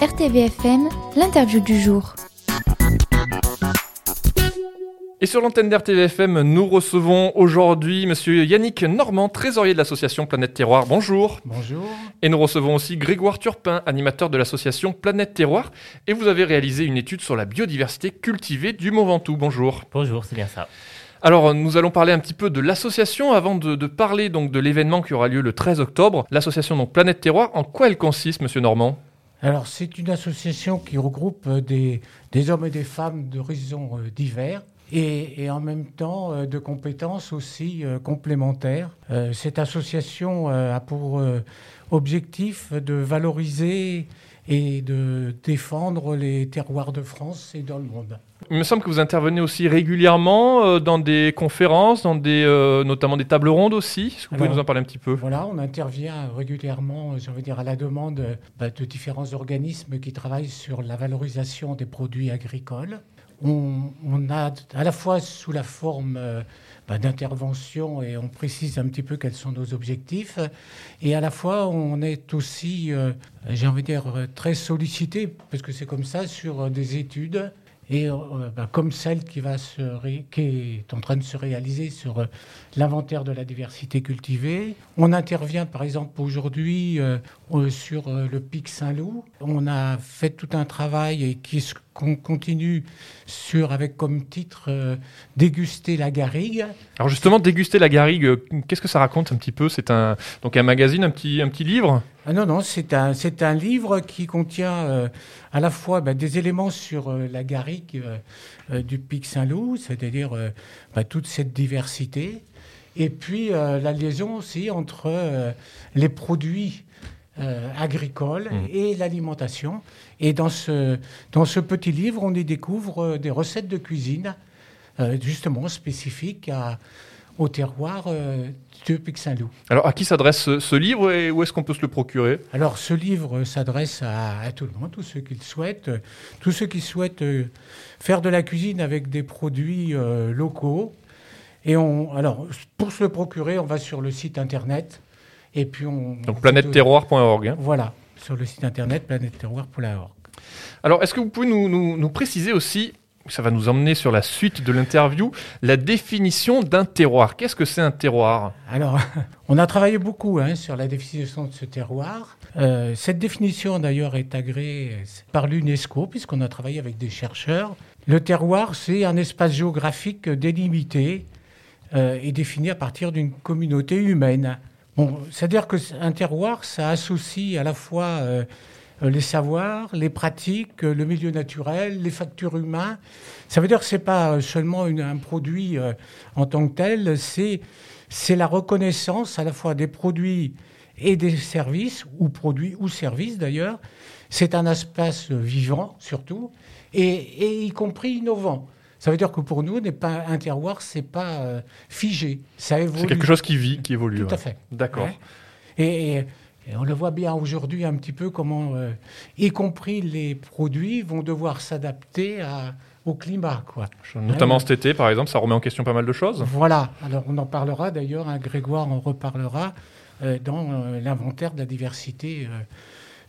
RTVFM, l'interview du jour. Et sur l'antenne d'RTVFM, nous recevons aujourd'hui Monsieur Yannick Normand, trésorier de l'association Planète Terroir. Bonjour. Bonjour. Et nous recevons aussi Grégoire Turpin, animateur de l'association Planète Terroir. Et vous avez réalisé une étude sur la biodiversité cultivée du Mont Ventoux. Bonjour. Bonjour, c'est bien ça. Alors, nous allons parler un petit peu de l'association avant de, de parler donc de l'événement qui aura lieu le 13 octobre. L'association donc Planète Terroir, en quoi elle consiste, Monsieur Normand? Alors, c'est une association qui regroupe euh, des, des hommes et des femmes d'horizons euh, divers. Et, et en même temps euh, de compétences aussi complémentaires. Cette association a pour objectif de valoriser et de défendre les terroirs de France et dans le monde. Il me semble que vous intervenez aussi régulièrement euh, dans des conférences, dans des, euh, notamment des tables rondes aussi. Est-ce que vous pouvez nous en parler un petit peu? Voilà, on intervient régulièrement, je veux dire, à la demande euh, bah, de différents organismes qui travaillent sur la valorisation des produits agricoles. On, on a à la fois sous la forme euh, bah, d'intervention et on précise un petit peu quels sont nos objectifs, et à la fois on est aussi, euh, j'ai envie de dire, euh, très sollicité, parce que c'est comme ça, sur des études. Et euh, bah, comme celle qui, est en train de se réaliser sur euh, l'inventaire de la diversité cultivée. On intervient par exemple aujourd'hui euh, sur le pic Saint-Loup. On a fait tout un travail et qui qu'on continue sur avec comme titre Déguster la garrigue. Alors justement, déguster la garrigue, qu'est-ce que ça raconte un petit peu? C'est un donc un magazine, un petit un petit livre? Ah non, non, c'est un, c'est un livre qui contient euh, à la fois bah, des éléments sur euh, la garrigue euh, du Pic Saint-Loup, c'est-à-dire bah, toute cette diversité, et puis la liaison aussi entre les produits agricoles Mhm. et l'alimentation. Et dans ce, dans ce petit livre, on y découvre des recettes de cuisine, justement spécifiques à, au terroir euh, du Pic Saint-Loup. Alors à qui s'adresse ce, ce livre et où est-ce qu'on peut se le procurer? Alors, ce livre s'adresse à, à tout le monde, tous ceux qui le souhaitent, euh, tous ceux qui souhaitent euh, faire de la cuisine avec des produits euh, locaux. Et on, alors, pour se le procurer, on va sur le site internet. Et puis on. Donc on planèteterroir.org. hein. Voilà, sur le site internet planèteterroir.org. Alors est-ce que vous pouvez nous, nous- nous préciser aussi, ça va nous emmener sur la suite de l'interview, la définition d'un terroir. Qu'est-ce que c'est un terroir? Alors, on a travaillé beaucoup hein, sur la définition de ce terroir. Euh, cette définition, d'ailleurs, est agréée par l'UNESCO, puisqu'on a travaillé avec des chercheurs. Le terroir, c'est un espace géographique délimité euh, et défini à partir d'une communauté humaine. Bon, c'est-à-dire qu'un terroir, ça associe à la fois euh, euh, les savoirs, les pratiques, euh, le milieu naturel, les facteurs humains. Ça veut dire que c'est pas euh, seulement une- un produit euh, en tant que tel, c'est c'est la reconnaissance à la fois des produits et des services, ou produits ou services d'ailleurs. C'est un espace vivant surtout, et, et y compris innovant. Ça veut dire que pour nous, n'est pas un terroir, c'est pas euh, figé, ça évolue. C'est quelque chose qui vit, qui évolue. Tout à fait. D'accord. Ouais. Et, et- et on le voit bien aujourd'hui un petit peu comment, euh, y compris les produits, vont devoir s'adapter au climat, quoi. Notamment Ouais. cet été, par exemple, ça remet en question pas mal de choses. Voilà. Alors on en parlera d'ailleurs. hein, Grégoire en reparlera euh, dans euh, l'inventaire de la diversité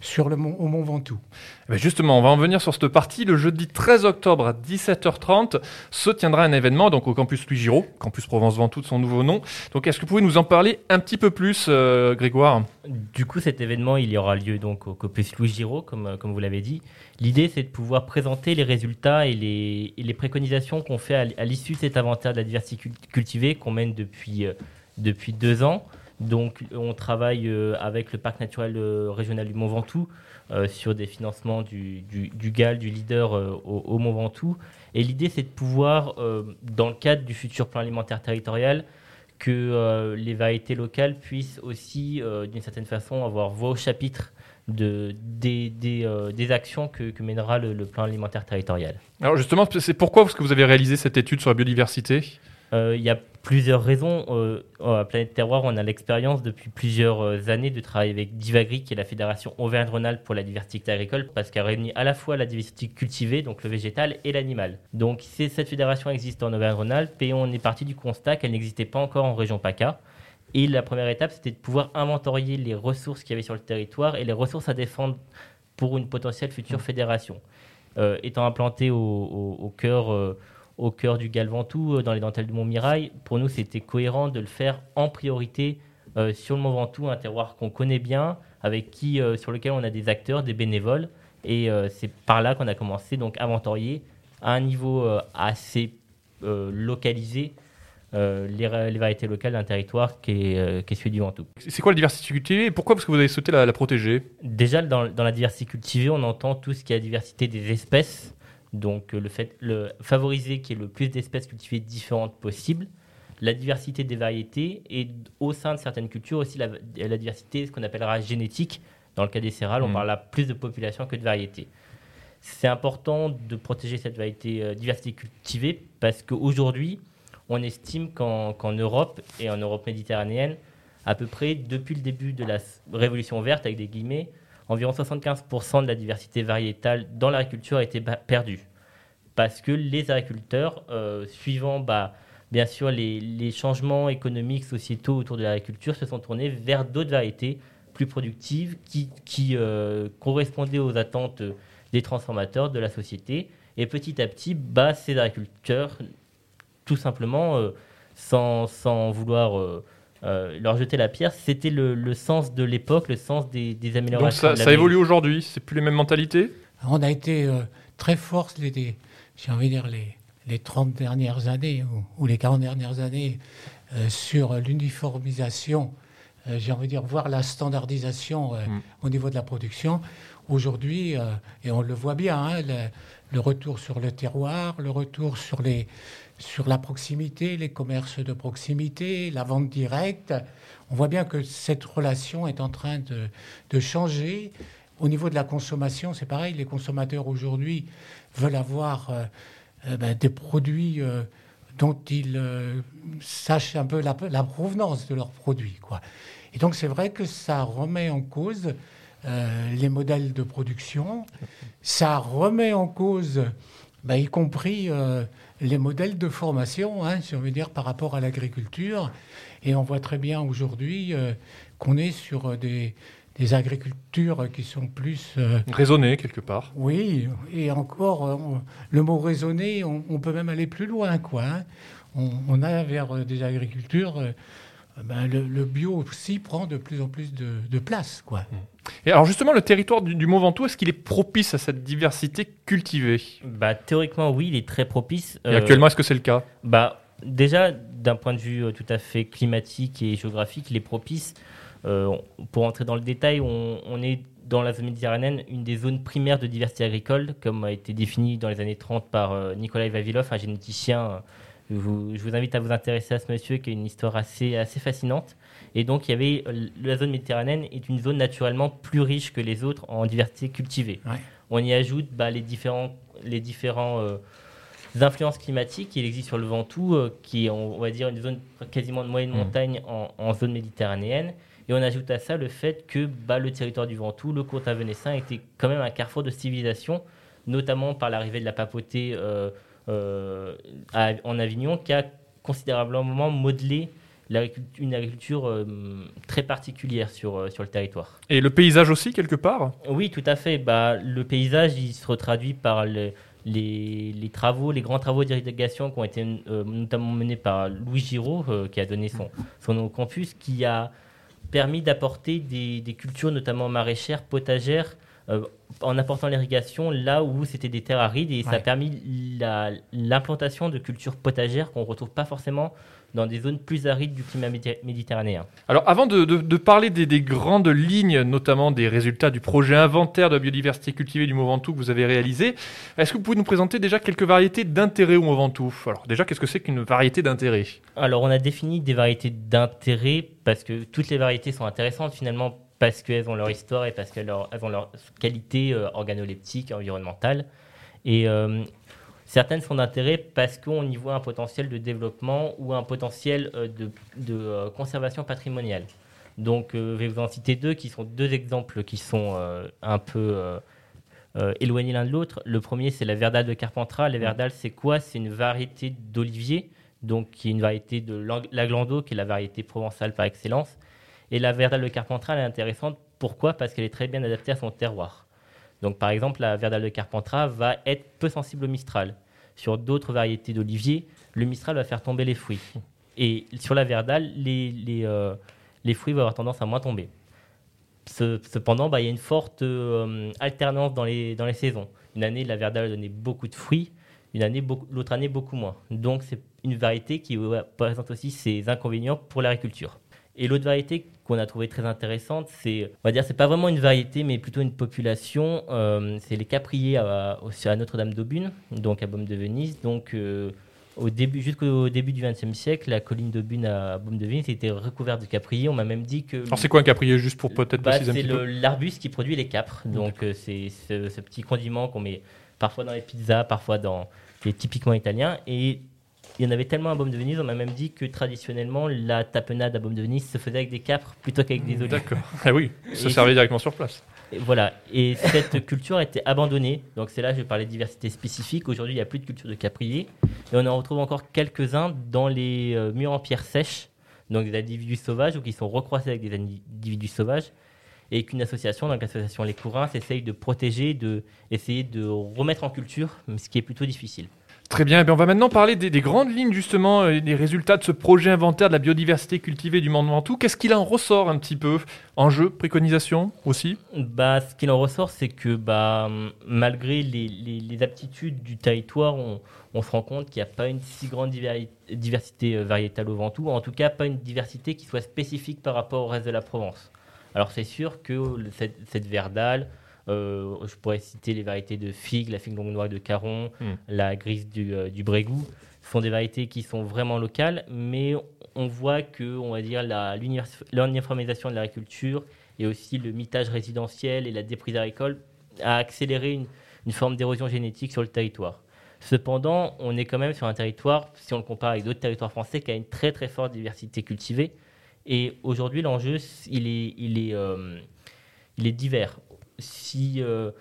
sur le mont, au Mont Ventoux. Eh ben justement, on va en venir sur cette partie. Le jeudi 13 octobre à 17h30 se tiendra un événement donc au campus Louis Giraud, campus Provence Ventoux de son nouveau nom. Donc est-ce que vous pouvez nous en parler un petit peu plus, euh, Grégoire? Du coup, cet événement, il y aura lieu donc au Copus Louis Giraud, comme, euh, comme vous l'avez dit. L'idée, c'est de pouvoir présenter les résultats et les, et les préconisations qu'on fait à, l'issue de cet inventaire de la diversité cul- cultivée qu'on mène depuis, euh, depuis deux ans. Donc, on travaille euh, avec le parc naturel euh, régional du Mont Ventoux euh, sur des financements du, GAL, du leader au, Mont Ventoux. Et l'idée, c'est de pouvoir, dans le cadre du futur plan alimentaire territorial, que les variétés locales puissent aussi, d'une certaine façon, avoir voix au chapitre de, des, actions que, mènera le, le plan alimentaire territorial. Alors justement, c'est pourquoi parce que vous avez réalisé cette étude sur la biodiversité? Il y a plusieurs raisons. Euh, à Planète Terroir, on a l'expérience depuis plusieurs euh, années de travailler avec Divagri, qui est la fédération Auvergne-Rhône-Alpes pour la diversité agricole, parce qu'elle réunit à la fois la diversité cultivée, donc le végétal, et l'animal. Donc cette fédération existe en Auvergne-Rhône-Alpes, et on est parti du constat qu'elle n'existait pas encore en région PACA. Et la première étape, c'était de pouvoir inventorier les ressources qu'il y avait sur le territoire et les ressources à défendre pour une potentielle future fédération. Euh, étant implanté au, au- au cœur, euh, au cœur du Galventou, euh, dans les dentelles du Montmirail, pour nous, c'était cohérent de le faire en priorité euh, sur le Mont Ventoux, un terroir qu'on connaît bien, avec qui, euh, sur lequel on a des acteurs, des bénévoles. Et euh, c'est par là qu'on a commencé donc à inventorier à un niveau assez localisé les, variétés locales d'un territoire qui est, qui est celui du Ventoux. C'est quoi la diversité cultivée pourquoi Parce que vous avez souhaité la, la protéger? Déjà, dans, dans la diversité cultivée, on entend tout ce qui est la diversité des espèces. Donc, euh, le fait le favoriser qu'il y ait le plus d'espèces cultivées différentes possible. La diversité des variétés et au sein de certaines cultures aussi la, la diversité, ce qu'on appellera génétique. Dans le cas des céréales, on Mhm. parle là plus de population que de variété. C'est important de protéger cette variété, euh, diversité cultivée parce qu'aujourd'hui, on estime qu'en Europe et en Europe méditerranéenne, à peu près depuis le début de la révolution verte, avec des guillemets, environ 75% de la diversité variétale dans l'agriculture a été perdue. Parce que les agriculteurs, euh, suivant bah, bien sûr les, changements économiques, sociétaux autour de l'agriculture, se sont tournés vers d'autres variétés plus productives qui, qui euh, correspondaient aux attentes des transformateurs de la société. Et petit à petit, bah, ces agriculteurs, tout simplement, euh, sans vouloir euh, leur jeter la pierre, c'était le, le sens de l'époque, le sens des, des Donc améliorations. ça, ça évolue aujourd'hui, c'est plus les mêmes mentalités? On a été euh, très fort, les, j'ai envie de dire, les, les 30 dernières années ou, ou les 40 dernières années euh, sur l'uniformisation, euh, j'ai envie de dire, voire la standardisation euh, Mm. au niveau de la production. Aujourd'hui, euh, et on le voit bien, hein, le, le retour sur le terroir, le retour sur, les, sur la proximité, les commerces de proximité, la vente directe, on voit bien que cette relation est en train de, changer. Au niveau de la consommation, c'est pareil. Les consommateurs aujourd'hui veulent avoir euh, euh, ben, des produits euh, dont ils sachent un peu la, la provenance de leurs produits. Quoi. Et donc c'est vrai que ça remet en cause les modèles de production, ça remet en cause, ben, y compris euh, les modèles de formation, hein, si on veut dire, par rapport à l'agriculture. Et on voit très bien aujourd'hui euh, qu'on est sur euh, des, des agricultures qui sont plus... euh, Raisonné quelque part. oui, et encore, on- le mot raisonner, on, on peut même aller plus loin, quoi. hein. On, on a vers des agricultures, ben, le, le bio aussi prend de plus en plus de, de place, quoi. Et alors justement, le territoire du, du Mont Ventoux, est-ce qu'il est propice à cette diversité cultivée? Bah, théoriquement, oui, il est très propice. Et Euh, actuellement, est-ce que c'est le cas? Bah, déjà, d'un point de vue euh, tout à fait climatique et géographique, il est propice. Euh, pour entrer dans le détail, on, on est dans la zone méditerranéenne, une des zones primaires de diversité agricole, comme a été défini dans les années 30 par euh, Nikolai Vavilov, un généticien. Je vous, je vous invite à vous intéresser à ce monsieur qui a une histoire assez, assez fascinante. Et donc, il y avait euh, la zone méditerranéenne est une zone naturellement plus riche que les autres en diversité cultivée. Ouais. On y ajoute bah, les différents, les différents euh, influences climatiques. Il existe sur le Ventoux, euh, qui est, on va dire, une zone quasiment de moyenne Mhm. montagne en, en zone méditerranéenne. Et on ajoute à ça le fait que bah, le territoire du Ventoux, le Comte Venessin, était quand même un carrefour de civilisation, notamment par l'arrivée de la papauté euh, à- en Avignon, qui a considérablement modelé une agriculture euh, très particulière sur, euh, sur le territoire. Et le paysage aussi, quelque part? Oui, tout à fait. Bah, le paysage, il se retraduit par le- les, les travaux, les grands travaux d'irrigation qui ont été euh, notamment menés par Louis Giraud, euh, qui a donné son, son nom au campus, qui a permis d'apporter des, des cultures, notamment maraîchères, potagères, euh, en apportant l'irrigation là où c'était des terres arides. Et ça a permis la- l'implantation de cultures potagères qu'on ne retrouve pas forcément dans des zones plus arides du climat médi- méditerranéen. Alors, avant de, de- de parler des, des grandes lignes, notamment des résultats du projet inventaire de biodiversité cultivée du Mont Ventoux que vous avez réalisé, est-ce que vous pouvez nous présenter déjà quelques variétés d'intérêt au Mont Ventoux Alors, déjà, qu'est-ce que c'est qu'une variété d'intérêt Alors, on a défini des variétés d'intérêt parce que toutes les variétés sont intéressantes finalement parce qu'elles ont leur histoire et parce qu'elles ont leur qualité euh, organoleptique, environnementale. Et euh, certaines sont d'intérêt parce qu'on y voit un potentiel de développement ou un potentiel euh, de, conservation patrimoniale. Donc, je vais vous en citer deux qui sont deux exemples qui sont un peu éloignés l'un de l'autre. Le premier, c'est la Verdale de Carpentras. La Verdale, c'est quoi? C'est une variété d'olivier donc qui est une variété de lang- l'aglando, qui est la variété provençale par excellence. Et la Verdale de Carpentras, est intéressante. Pourquoi? Parce qu'elle est très bien adaptée à son terroir. Donc par exemple, la Verdale de Carpentras va être peu sensible au Mistral. Sur d'autres variétés d'olivier, le Mistral va faire tomber les fruits. Et sur la Verdale, les, euh, fruits vont avoir tendance à moins tomber. Ce- Cependant, bah, il y a une forte euh, alternance dans les, saisons. Une année, la Verdale donnait beaucoup de fruits, une l'autre année, beaucoup moins. Donc, c'est une variété qui présente aussi ses inconvénients pour l'agriculture. Et l'autre variété qu'on a trouvé très intéressante, c'est, on va dire, c'est pas vraiment une variété, mais plutôt une population. euh, c'est les capriers à, Notre-Dame d'Aubune, donc à Baume de Venise. Donc, euh, au début, jusqu'au début du XXe siècle, la colline d'Aubune à Baume de Venise était recouverte de capriers. On m'a même dit que Alors c'est quoi un caprier juste pour peut-être bah, préciser un c'est l'arbuste qui produit les capres. Donc euh, c'est ce, ce petit condiment qu'on met parfois dans les pizzas, parfois dans qui est typiquement italien. Et il y en avait tellement à Baume de Venise, on m'a même dit que traditionnellement la tapenade à Baume de Venise se faisait avec des capres plutôt qu'avec des olives. D'accord. Ah oui, se servait directement sur place. Et voilà. Et cette culture a été abandonnée. Donc c'est là que je parlais de diversité spécifique. Aujourd'hui, il n'y a plus de culture de caprier. Et on en retrouve encore quelques-uns dans les euh, murs en pierre sèche. Donc des individus sauvages ou qui sont recroisés avec des individus sauvages. Et qu'une association, donc l'association Les Courins, s'essaye de protéger, de essayer de remettre en culture, mais ce qui est plutôt difficile. Très bien, eh bien, on va maintenant parler des, des grandes lignes justement, euh, des résultats de ce projet inventaire de la biodiversité cultivée du Mont Ventoux. Qu'est-ce qu'il en ressort un petit peu? Enjeux, préconisations aussi? Bah, ce qu'il en ressort, c'est que bah, malgré les, aptitudes du territoire, on, se rend compte qu'il n'y a pas une si grande diversité euh, variétale au Ventoux, en tout cas pas une diversité qui soit spécifique par rapport au reste de la Provence. Alors c'est sûr que cette, verdale, je pourrais citer les variétés de figues, la figue longue noire de Caron, Hmm. la grise du, euh, du Brégou, ce sont des variétés qui sont vraiment locales, mais on voit que, on va dire, l'uniformisation de l'agriculture et aussi le mitage résidentiel et la déprise agricole a accéléré une, une forme d'érosion génétique sur le territoire. Cependant, on est quand même sur un territoire, si on le compare avec d'autres territoires français, qui a une très très forte diversité cultivée. Et aujourd'hui, l'enjeu, il est, il, est, euh, il est divers. Si, euh,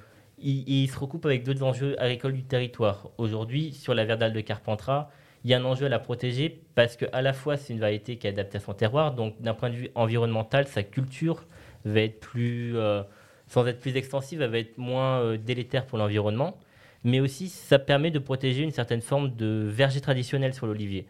il, se recoupe avec d'autres enjeux agricoles du territoire. Aujourd'hui, sur la verdale de Carpentras, il y a un enjeu à la protéger parce que à la fois c'est une variété qui est adaptée à son terroir, donc d'un point de vue environnemental, sa culture va être plus, euh, sans être plus extensive, elle va être moins euh, délétère pour l'environnement, mais aussi ça permet de protéger une certaine forme de verger traditionnel sur l'olivier.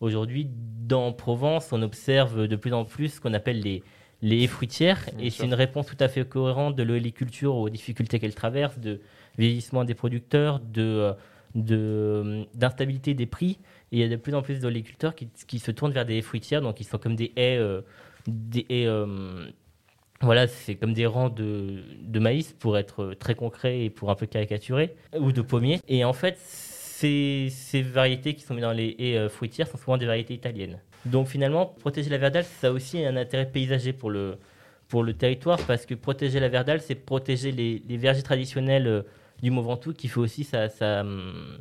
Aujourd'hui, dans Provence, on observe de plus en plus ce qu'on appelle les, les haies fruitières, Bien et c'est une réponse tout à fait cohérente de l'oléiculture aux difficultés qu'elle traverse, de vieillissement des producteurs, de, euh, de, d'instabilité des prix. Et il y a de plus en plus d'oléiculteurs qui, qui se tournent vers des haies fruitières, donc ils sont comme des haies, euh, des haies, euh, voilà, c'est comme des rangs de, de maïs pour être très concret et pour un peu caricaturer, ou de pommiers. Et en fait, ces, variétés qui sont mises dans les haies euh, fruitières sont souvent des variétés italiennes. Donc finalement, protéger la verdale, ça a aussi un intérêt paysager pour le, pour le territoire, parce que protéger la verdale, c'est protéger les, vergers traditionnels euh, du Mont Ventoux, qui fait aussi sa, sa, hum,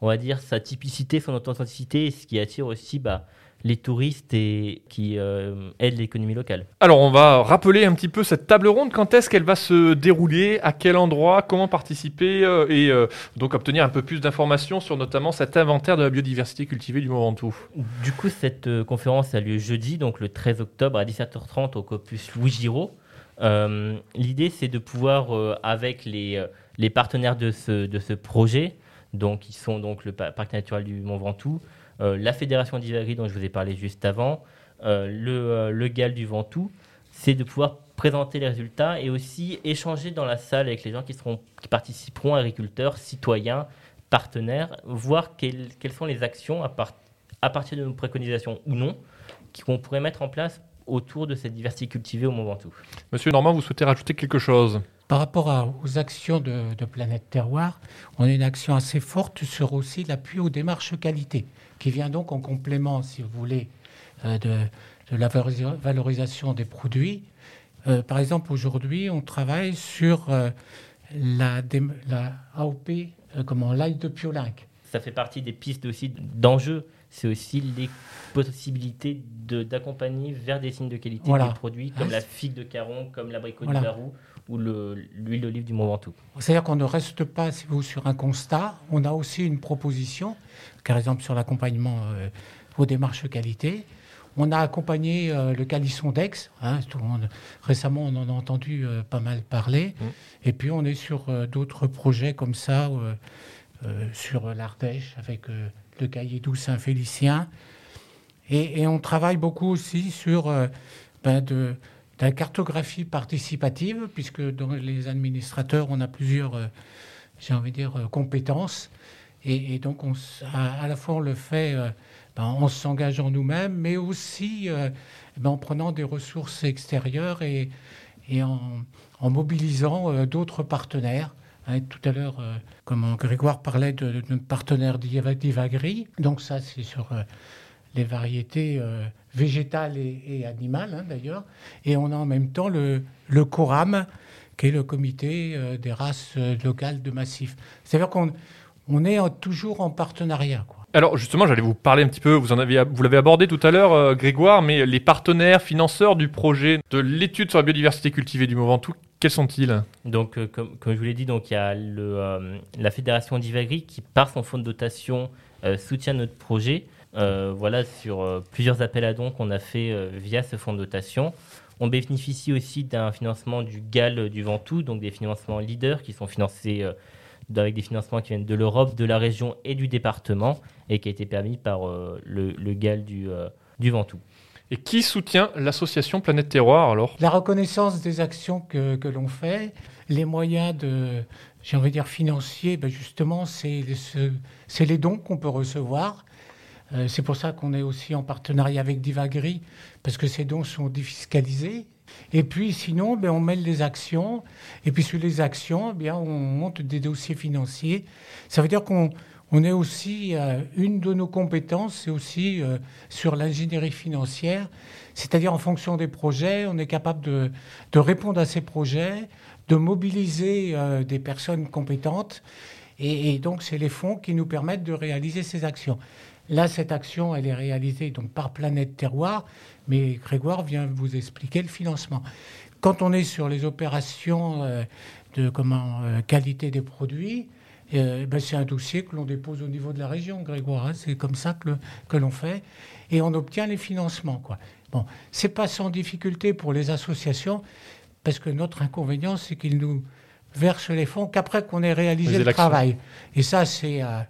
on va dire, sa typicité, son authenticité, ce qui attire aussi bah, les touristes et qui euh, aide l'économie locale. Alors, on va rappeler un petit peu cette table ronde. Quand est-ce qu'elle va se dérouler? À quel endroit? Comment participer euh, Et euh, donc obtenir un peu plus d'informations sur notamment cet inventaire de la biodiversité cultivée du Mont Ventoux. Du coup, cette conférence a lieu jeudi, donc le 13 octobre à 17h30 au Copus Louis Giraud. L'idée, c'est de pouvoir, avec les, les partenaires de ce, de ce projet, donc qui sont donc le pa- parc naturel du Mont Ventoux, la Fédération d'Ivry dont je vous ai parlé juste avant, euh, le, euh, le GAL du Ventoux, c'est de pouvoir présenter les résultats et aussi échanger dans la salle avec les gens qui, seront, qui participeront, agriculteurs, citoyens, partenaires, voir quelles, sont les actions à, à partir de nos préconisations ou non qu'on pourrait mettre en place autour de cette diversité cultivée au Mont Ventoux. Monsieur Normand, vous souhaitez rajouter quelque chose? Par rapport à- aux actions de, de Planète Terroir, on a une action assez forte sur aussi l'appui aux démarches qualité, qui vient donc en complément, si vous voulez, euh, de, de la valorisa- valorisation des produits. Euh, par exemple, aujourd'hui, on travaille sur euh, la, la AOP, comment, l'ail de Piolinque. Ça fait partie des pistes aussi d'enjeux. C'est aussi les possibilités de- d'accompagner vers des signes de qualité Voilà. des produits comme Ah, la figue de Caron, comme l'abricot Voilà. du Barou ou le- l'huile d'olive du Mont Ventoux. C'est-à-dire qu'on ne reste pas, si vous, sur un constat, on a aussi une proposition, par exemple sur l'accompagnement euh, aux démarches qualité. On a accompagné euh, le Calisson d'Aix. hein, récemment, on en a entendu euh, pas mal parler. Mm. Et puis, on est sur d'autres projets comme ça, sur l'Ardèche, avec le cahier doux Saint-Félicien. Et, et on travaille beaucoup aussi sur ben, de la cartographie participative, puisque dans les administrateurs, on a plusieurs, euh, j'ai envie de dire, euh, compétences. Et, donc, on, à, à la fois, on le fait euh, ben, en s'engageant nous-mêmes, mais aussi ben, en prenant des ressources extérieures et, en, mobilisant d'autres partenaires. Hein, tout à l'heure, comment Grégoire parlait de, de notre partenaire d'Iva- d'Ivagri. Donc ça, c'est sur les variétés euh, végétales et, et animales, hein, d'ailleurs. Et on a en même temps le, le CORAM, qui est le comité euh, des races euh, locales de massif. C'est-à-dire qu'on on est en- toujours en partenariat. Quoi. Alors justement, j'allais vous parler un petit peu, vous en avez, vous l'avez abordé tout à l'heure, euh, Grégoire, mais les partenaires financeurs du projet de l'étude sur la biodiversité cultivée du Mont Ventoux, quels sont-ils? Donc, euh, comme, comme je vous l'ai dit, donc il y a le, euh, la fédération d'Ivagri qui, par son fonds de dotation, euh, soutient notre projet. Euh, voilà, sur euh, plusieurs appels à dons qu'on a fait euh, via ce fonds de dotation. On bénéficie aussi d'un financement du GAL du Ventoux, donc des financements leaders qui sont financés avec des financements qui viennent de l'Europe, de la région et du département, et qui a été permis par euh, le, le GAL du, euh, du Ventoux. Et qui soutient l'association Planète Terroir alors? La reconnaissance des actions que, que l'on fait, les moyens de, j'ai envie de dire financiers, ben justement, c'est ce- c'est les dons qu'on peut recevoir. Euh, c'est pour ça qu'on est aussi en partenariat avec Divagri, parce que ces dons sont défiscalisés. Et puis sinon, ben, on mêle les actions. Et puis sur les actions, on monte des dossiers financiers. Ça veut dire qu'on on est aussi, euh, une de nos compétences, c'est aussi euh, sur l'ingénierie financière. C'est-à-dire en fonction des projets, on est capable de, répondre à ces projets, de mobiliser des personnes compétentes. Et donc, c'est les fonds qui nous permettent de réaliser ces actions. Là, cette action, elle est réalisée donc par Planète Terroir, mais Grégoire vient vous expliquer le financement. Quand on est sur les opérations euh, de euh, qualité des produits, euh, ben, c'est un dossier que l'on dépose au niveau de la région, Grégoire. hein. c'est comme ça que l'on fait. Et on obtient les financements. Quoi. Bon, c'est pas sans difficulté pour les associations, parce que notre inconvénient, c'est qu'ils nous versent les fonds qu'après qu'on ait réalisé le travail. Et ça, c'est euh,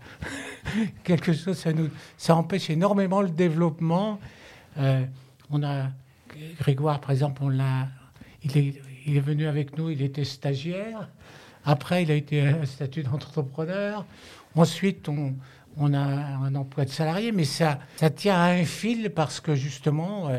quelque chose, ça, nous, ça empêche énormément le développement. Euh, on a Grégoire, par exemple, on l'a, il est, il est venu avec nous, il était stagiaire. Après, il a été un statut d'entrepreneur. Ensuite, on, on a un emploi de salarié, mais ça, ça tient à un fil parce que justement, euh,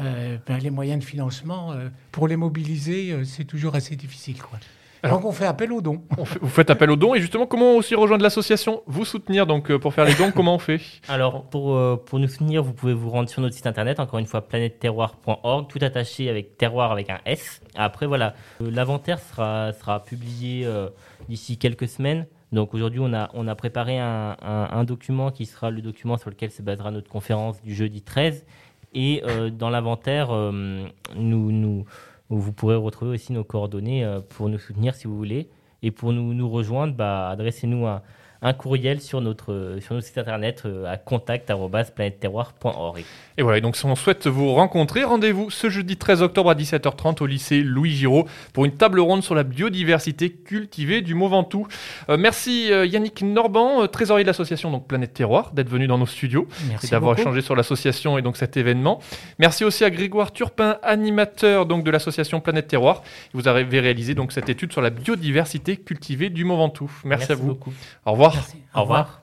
euh, ben, les moyens de financement, euh, pour les mobiliser, c'est toujours assez difficile. Quoi. Alors- Donc, on fait appel aux dons. On fait- Vous faites appel aux dons et justement, comment aussi rejoindre l'association Vous soutenir donc euh, pour faire les dons, comment on fait? Alors, pour, euh, pour nous soutenir, vous pouvez vous rendre sur notre site internet, encore une fois, planèteterroir.org, tout attaché avec terroir avec un S. Après, voilà, euh, l'inventaire sera, sera publié euh, d'ici quelques semaines. Donc aujourd'hui, on a, on a préparé un, un- un document qui sera le document sur lequel se basera notre conférence du jeudi 13. Et euh, dans l'inventaire, euh, nous, nous, vous pourrez retrouver aussi nos coordonnées euh, pour nous soutenir si vous voulez. Et pour nous, rejoindre, bah, adressez-nous un, un courriel sur notre, sur notre site internet euh, à contact.planetterroir.org. Et voilà, et donc si on souhaite vous rencontrer, rendez-vous ce jeudi 13 octobre à 17h30 au lycée Louis Giraud pour une table ronde sur la biodiversité cultivée du Mont Ventoux. Euh, merci euh, Yannick Norban, euh, trésorier de l'association donc Planète Terroir, d'être venu dans nos studios Merci et d'avoir échangé sur l'association et donc cet événement. Merci aussi à Grégoire Turpin, animateur donc de l'association Planète Terroir. Vous avez réalisé donc cette étude sur la biodiversité cultivée du Mont Ventoux. Merci, à vous. beaucoup. Au revoir. Au revoir.